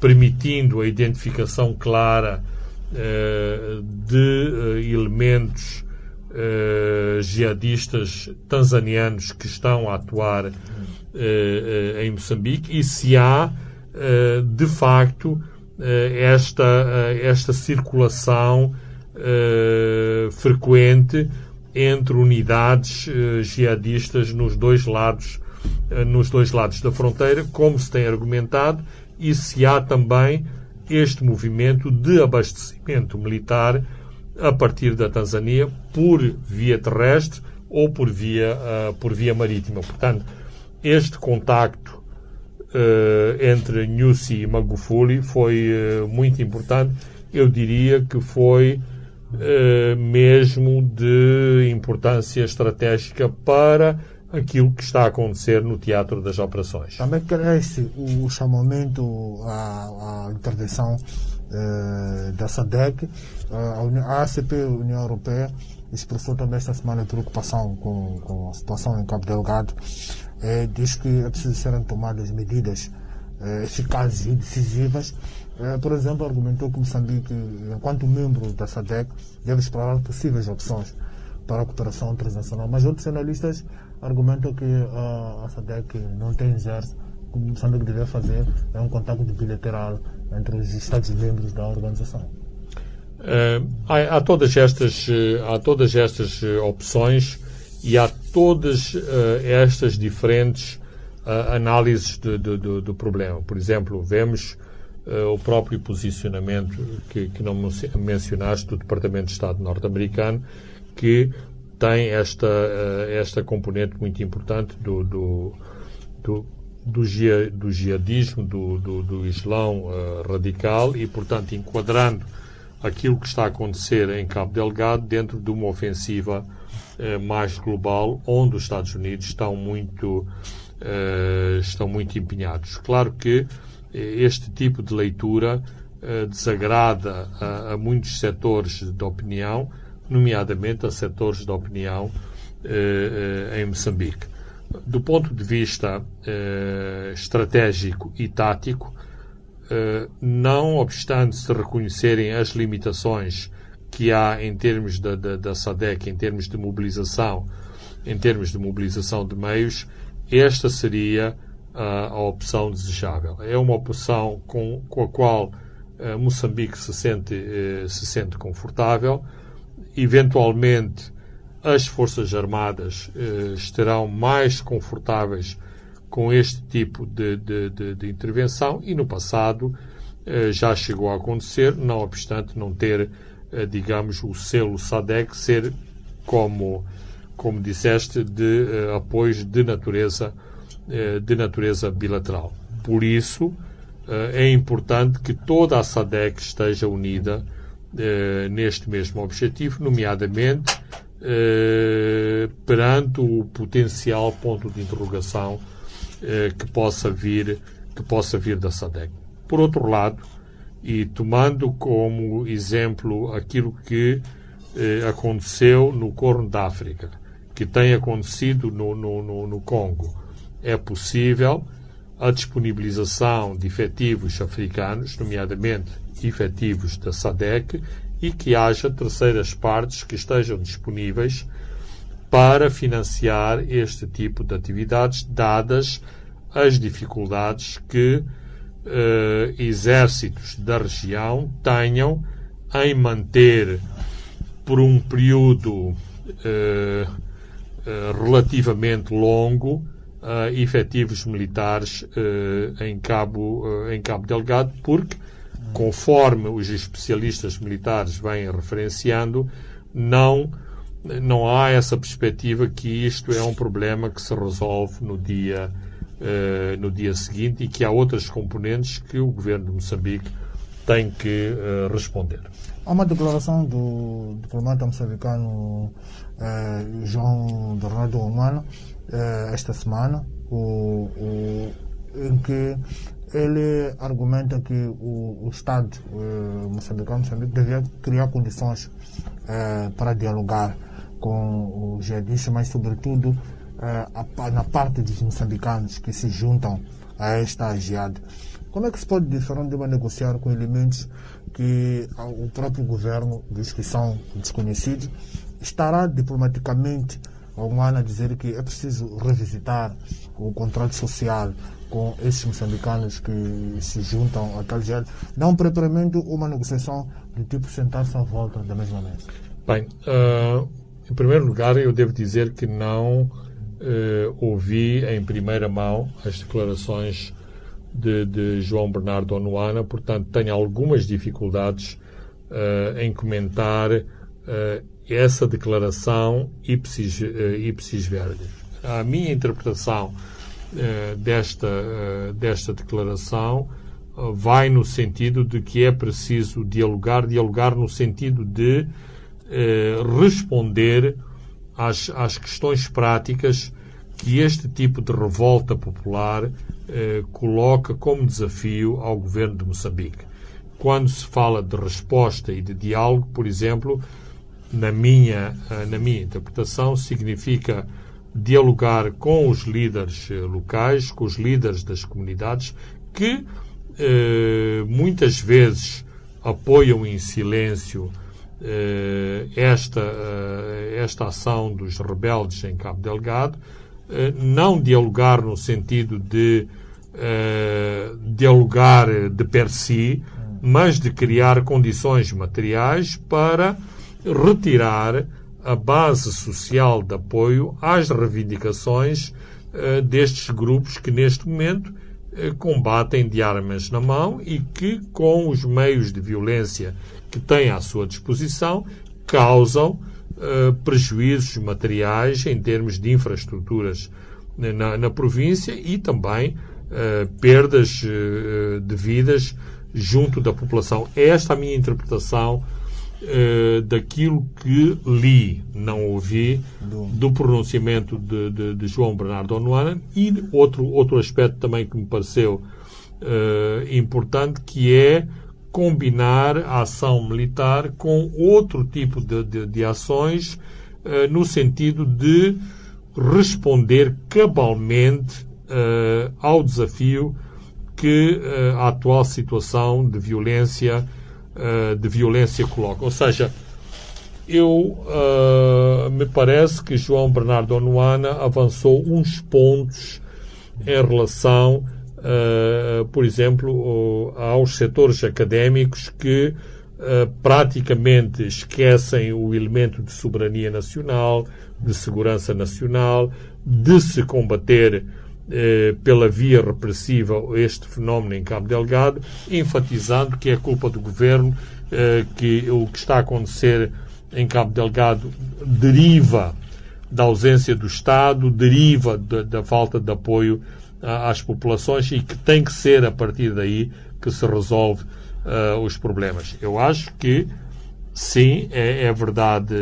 permitindo a identificação clara eh, de eh, elementos jihadistas tanzanianos que estão a atuar em Moçambique. E se há, de facto, esta, esta circulação frequente entre unidades jihadistas nos dois lados nos dois lados da fronteira, como se tem argumentado, e se há também este movimento de abastecimento militar a partir da Tanzânia por via terrestre ou por via, uh, por via marítima. Portanto, este contacto entre Nyusi e Magufuli foi uh, muito importante. Eu diria que foi mesmo de importância estratégica para aquilo que está a acontecer no teatro das operações. Também cresce o chamamento à, à intervenção eh, da SADEC, eh, a ACP, a União Europeia, expressou também esta semana preocupação com, com a situação em Cabo Delgado. Eh, diz que é preciso serem tomadas medidas eficazes e decisivas. por exemplo, argumentou que Moçambique, enquanto membro da SADEC, deve explorar possíveis opções para a cooperação transnacional. Mas outros analistas argumentam que a, a SADEC não tem exército o que Moçambique deve fazer é um contato bilateral entre os Estados-membros da organização. Uh, há, há, todas estas, eh, há todas estas eh, opções e há todas uh, estas diferentes uh, análises de, de, de, do problema. Por exemplo, vemos o próprio posicionamento que, que não mencionaste do Departamento de Estado norte-americano, que tem esta, esta componente muito importante do, do, do do, do jihadismo, do, do, do Islão uh, radical e, portanto, enquadrando aquilo que está a acontecer em Cabo Delgado dentro de uma ofensiva uh, mais global, onde os Estados Unidos estão muito, uh, estão muito empenhados. Claro que este tipo de leitura desagrada a, a, muitos setores de opinião, nomeadamente a setores de opinião em Moçambique do ponto de vista eh, estratégico e tático, eh, não obstante se reconhecerem as limitações que há em termos da, da, da SADEC, em termos de mobilização, em termos de mobilização de meios, esta seria a, a opção desejável. É uma opção com, com a qual eh, Moçambique se sente, se sente confortável, eventualmente as Forças Armadas eh, estarão mais confortáveis com este tipo de, de, de, de intervenção e no passado eh, já chegou a acontecer, não obstante não ter, digamos, o selo SADEC ser, como, como disseste, de eh, apoios de natureza, eh, de natureza bilateral. Por isso, eh, é importante que toda a SADEC esteja unida neste mesmo objetivo, nomeadamente eh, perante o potencial ponto de interrogação eh, que possa vir que possa vir da SADEC. Por outro lado, e tomando como exemplo aquilo que eh, aconteceu no Corno da África, que tem acontecido no, no, no, no Congo, é possível a disponibilização de efetivos africanos, nomeadamente efetivos da SADEC, e que haja terceiras partes que estejam disponíveis para financiar este tipo de atividades, dadas as dificuldades que eh, exércitos da região tenham em manter por um período eh, eh, relativamente longo uh, efetivos militares uh, em, Cabo, uh, em Cabo Delgado, porque, conforme os especialistas militares vêm referenciando, não, não há essa perspectiva que isto é um problema que se resolve no dia, no dia seguinte e que há outras componentes que o governo de Moçambique tem que responder. Há uma declaração do diplomata moçambicano João Bernardo Romano uh, esta semana, o, o, em que ele argumenta que o, o Estado uh, moçambicano Moçambique devia criar condições uh, para dialogar com os jihadistas, mas sobretudo uh, na parte dos moçambicanos que se juntam a esta jihad. Como é que se pode de negociar com elementos que o próprio governo diz que são desconhecidos estará diplomaticamente um ano a dizer que é preciso revisitar o contrato social com esses moçambicanos que se juntam a tal gel, não propriamente uma negociação do tipo sentar-se à volta da mesma mesa? Bem, uh, em primeiro lugar, eu devo dizer que não uh, ouvi em primeira mão as declarações de, de João Bernardo Onuana, portanto, tenho algumas dificuldades uh, em comentar essa declaração ipsis, uh, ipsis verbis. A minha interpretação uh, desta, uh, desta declaração vai no sentido de que é preciso dialogar, dialogar no sentido de responder às, às questões práticas que este tipo de revolta popular coloca como desafio ao governo de Moçambique. Quando se fala de resposta e de diálogo, por exemplo, na minha, eh, na minha interpretação, significa dialogar com os líderes eh, locais, com os líderes das comunidades, que eh, muitas vezes apoiam em silêncio eh, esta, eh, esta ação dos rebeldes em Cabo Delgado, eh, não dialogar no sentido de dialogar de per si, mas de criar condições materiais para retirar a base social de apoio às reivindicações destes grupos que, neste momento, combatem de armas na mão e que, com os meios de violência que têm à sua disposição, causam uh, prejuízos materiais em termos de infraestruturas na, na província e também perdas de vidas junto da população. Esta é a minha interpretação uh, daquilo que li, não ouvi, do pronunciamento de, de, de João Bernardo Onuana e outro, outro aspecto também que me pareceu uh, importante, que é combinar a ação militar com outro tipo de, de, de ações uh, no sentido de responder cabalmente ao desafio que a atual situação de violência uh, de violência coloca. Ou seja, eu uh, me parece que João Bernardo Onuana avançou uns pontos em relação, uh, por exemplo, aos setores académicos que praticamente esquecem o elemento de soberania nacional, de segurança nacional, de se combater eh, pela via repressiva este fenómeno em Cabo Delgado, enfatizando que é culpa do governo, eh, que o que está a acontecer em Cabo Delgado deriva da ausência do Estado, deriva da, falta de apoio às populações e que tem que ser a partir daí que se resolve uh, os problemas. Eu acho que sim, é, é verdade,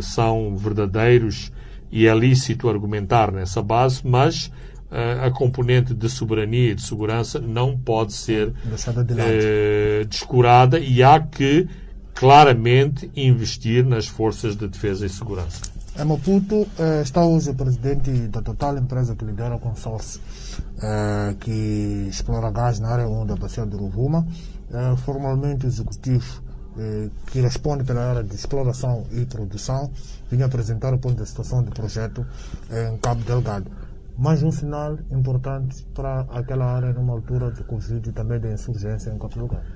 são verdadeiros e é lícito argumentar nessa base, mas a componente de soberania e de segurança não pode ser de descurada e há que claramente investir nas forças de defesa e segurança. Em Maputo eh, está hoje o presidente da Total, empresa que lidera o consórcio eh, que explora gás na área 1 da bacia do Rovuma. Eh, formalmente executivo eh, que responde pela área de exploração e produção vinha apresentar o ponto de situação do projeto em Cabo Delgado. Mais um sinal importante para aquela área numa altura de Covid e também de insurgência em Cabo Delgado.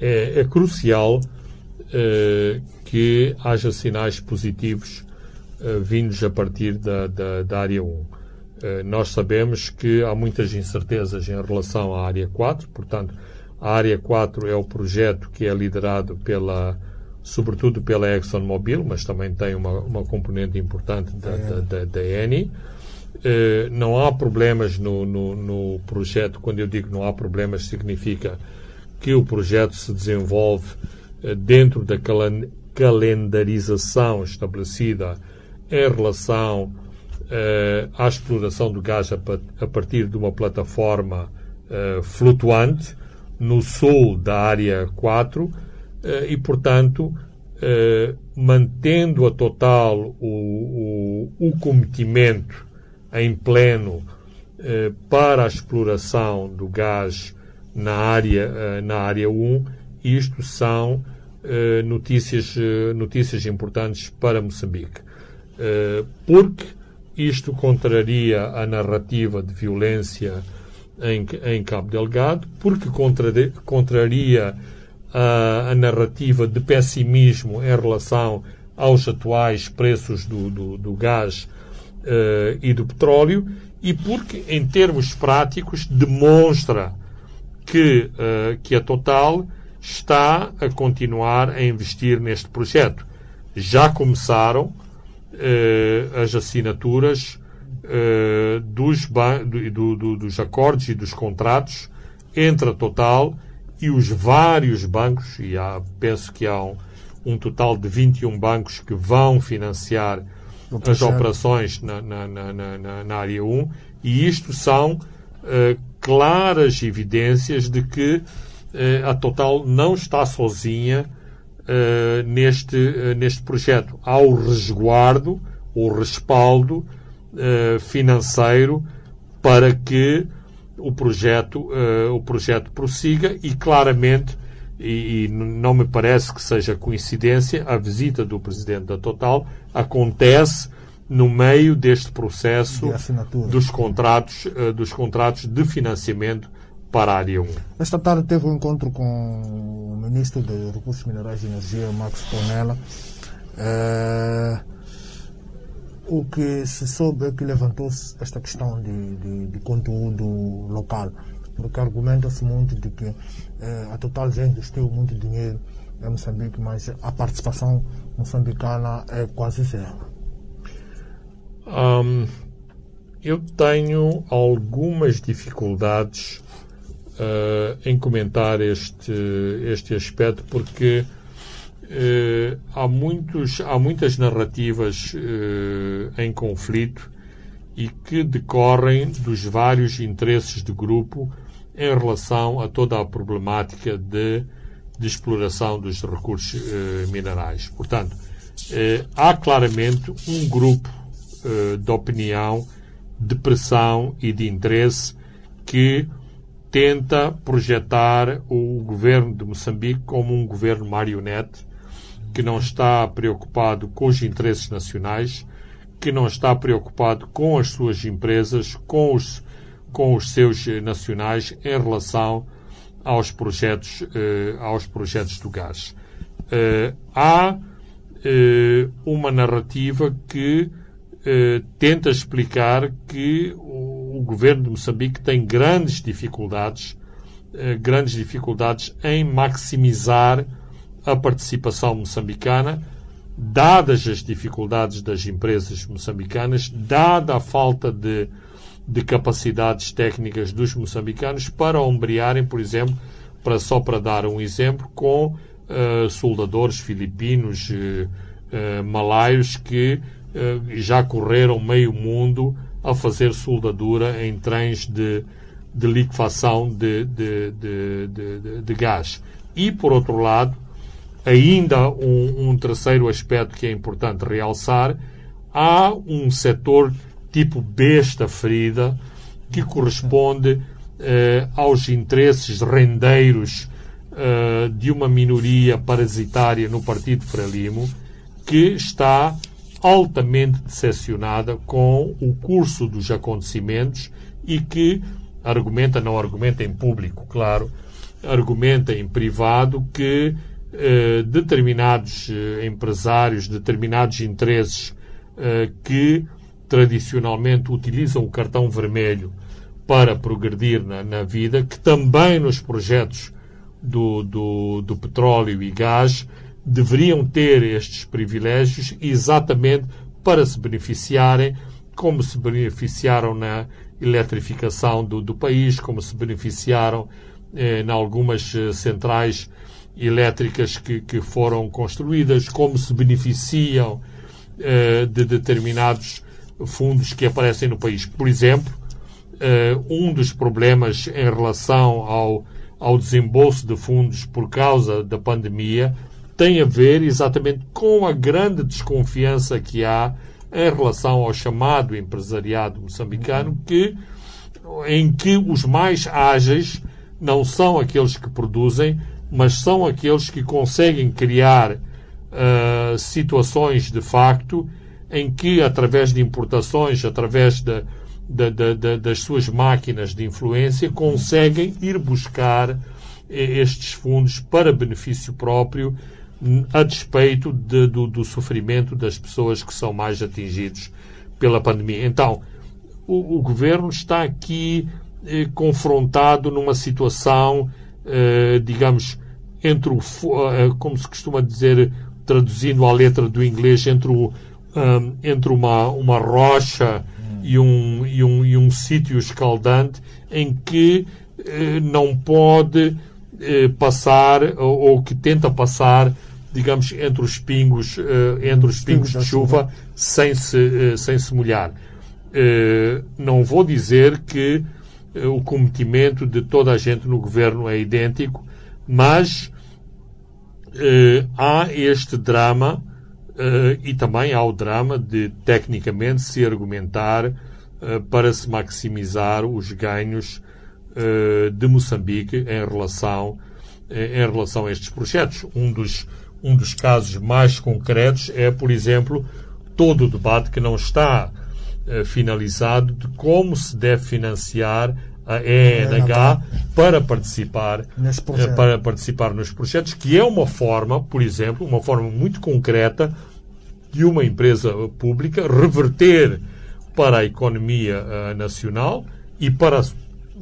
É, é crucial eh, que haja sinais positivos eh, vindos a partir da, da, da área 1. Eh, nós sabemos que há muitas incertezas em relação à área 4, portanto, a área 4 é o projeto que é liderado pela, sobretudo pela ExxonMobil, mas também tem uma, uma componente importante da, da, da, da Eni. Eh, não há problemas no, no, no projeto. Quando eu digo não há problemas, significa que o projeto se desenvolve eh, dentro da calen- calendarização estabelecida em relação eh, à exploração do gás a, a partir de uma plataforma flutuante no sul da área 4 eh, e, portanto, mantendo a total o, o, o cometimento em pleno eh, para a exploração do gás na área, eh, na área 1, isto são eh, notícias, eh, notícias importantes para Moçambique. Eh, porque isto contraria a narrativa de violência em, em Cabo Delgado, porque contrari- contraria a, a narrativa de pessimismo em relação aos atuais preços do, do, do gás eh, e do petróleo, e porque, em termos práticos, demonstra que, eh, que a Total está a continuar a investir neste projeto. Já começaram eh, as assinaturas eh, dos, do- do- do- dos acordos e dos contratos entre a Total e os vários bancos, e há, penso que há um, um total de 21 bancos que vão financiar as operações na, na, na, na- área 1, e isto são eh, claras evidências de que eh, a Total não está sozinha eh, neste, neste projeto. Há o resguardo, o respaldo financeiro para que o projeto, o projeto prossiga e claramente, e, e não me parece que seja coincidência, a visita do Presidente da Total acontece no meio deste processo De dos contratos, eh, dos contratos de financiamento para a área 1. Esta tarde teve um encontro com o Ministro de Recursos Minerais e Energia, Max Ponella. Eh, o que se soube é que levantou-se esta questão de, de, de conteúdo local, porque argumenta-se muito de que a Total já investiu muito dinheiro em Moçambique, mas a participação moçambicana é quase zero. Hum, eu tenho algumas dificuldades eh, em comentar este, este aspecto porque eh, há, muitos, há muitas narrativas eh, em conflito e que decorrem dos vários interesses de grupo em relação a toda a problemática de, de exploração dos recursos eh, minerais. Portanto, eh, há claramente um grupo eh, de opinião, de pressão e de interesse que tenta projetar o governo de Moçambique como um governo marionete que não está preocupado com os interesses nacionais, que não está preocupado com as suas empresas, com os, com os seus eh, nacionais em relação aos projetos, eh, aos projetos do gás. Eh, há uma narrativa que tenta explicar que o, governo de Moçambique tem grandes dificuldades, grandes dificuldades em maximizar a participação moçambicana, dadas as dificuldades das empresas moçambicanas, dada a falta de, de capacidades técnicas dos moçambicanos para ombrearem, por exemplo, para, só para dar um exemplo, com eh, soldadores filipinos, eh, malaios que já correram meio mundo a fazer soldadura em trens de, de liquefação de, de, de- de gás. E, por outro lado, ainda um, um terceiro aspecto que é importante realçar, há um setor tipo besta ferida que corresponde eh, aos interesses rendeiros eh, de uma minoria parasitária no Partido Frelimo que está altamente decepcionada com o curso dos acontecimentos e que argumenta, não argumenta em público, claro, argumenta em privado que eh, determinados eh, empresários, determinados interesses eh, que tradicionalmente utilizam o cartão vermelho para progredir na, na vida, que também nos projetos do, do, do petróleo e gás deveriam ter estes privilégios exatamente para se beneficiarem, como se beneficiaram na eletrificação do, do país, como se beneficiaram eh, em algumas eh, centrais elétricas que, que foram construídas, como se beneficiam eh, de determinados fundos que aparecem no país. Por exemplo, eh, um dos problemas em relação ao, ao desembolso de fundos por causa da pandemia tem a ver exatamente com a grande desconfiança que há em relação ao chamado empresariado moçambicano, que, em que os mais ágeis não são aqueles que produzem, mas são aqueles que conseguem criar uh, situações de facto em que, através de importações, através de, de, de, das suas máquinas de influência, conseguem ir buscar estes fundos para benefício próprio, a despeito do, do, sofrimento das pessoas que são mais atingidos pela pandemia. Então, o, o governo está aqui eh, confrontado numa situação, eh, digamos, entre o, eh, como se costuma dizer, traduzindo a letra do inglês, entre, o, um, entre uma, uma rocha e um, e um, e um sítio escaldante em que eh, não pode eh, passar ou, ou, que tenta passar digamos entre os pingos eh, entre os pingos de chuva sem se eh, sem se molhar. Eh, não vou dizer que eh, o cometimento de toda a gente no governo é idêntico mas há este drama e também há o drama de tecnicamente se argumentar para se maximizar os ganhos de Moçambique em relação, em relação a estes projetos. Um dos, um dos casos mais concretos é, por exemplo, todo o debate que não está finalizado de como se deve financiar a ENH para participar, para participar nos projetos, que é uma forma, por exemplo, uma forma muito concreta de uma empresa pública reverter para a economia uh, nacional e para a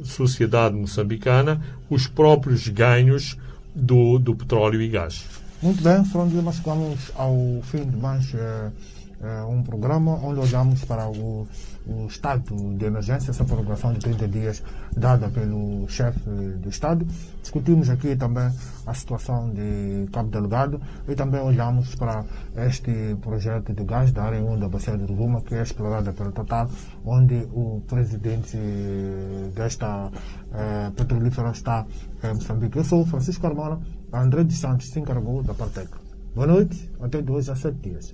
sociedade moçambicana os próprios ganhos do, do petróleo e gás. Muito bem, Frondi, nós chegamos ao fim de mais uh, um programa onde olhamos para o o estado de emergência, essa prorrogação de 30 dias dada pelo chefe do Estado. Discutimos aqui também a situação de Cabo Delgado e também olhamos para este projeto de gás da área 1 da Bacia do Rovuma, que é explorada pelo Total, onde o presidente desta eh, petrolífera está em Moçambique. Eu sou Francisco Carmona, André de Santos se encarregou da Partec. Boa noite, até dois a sete dias.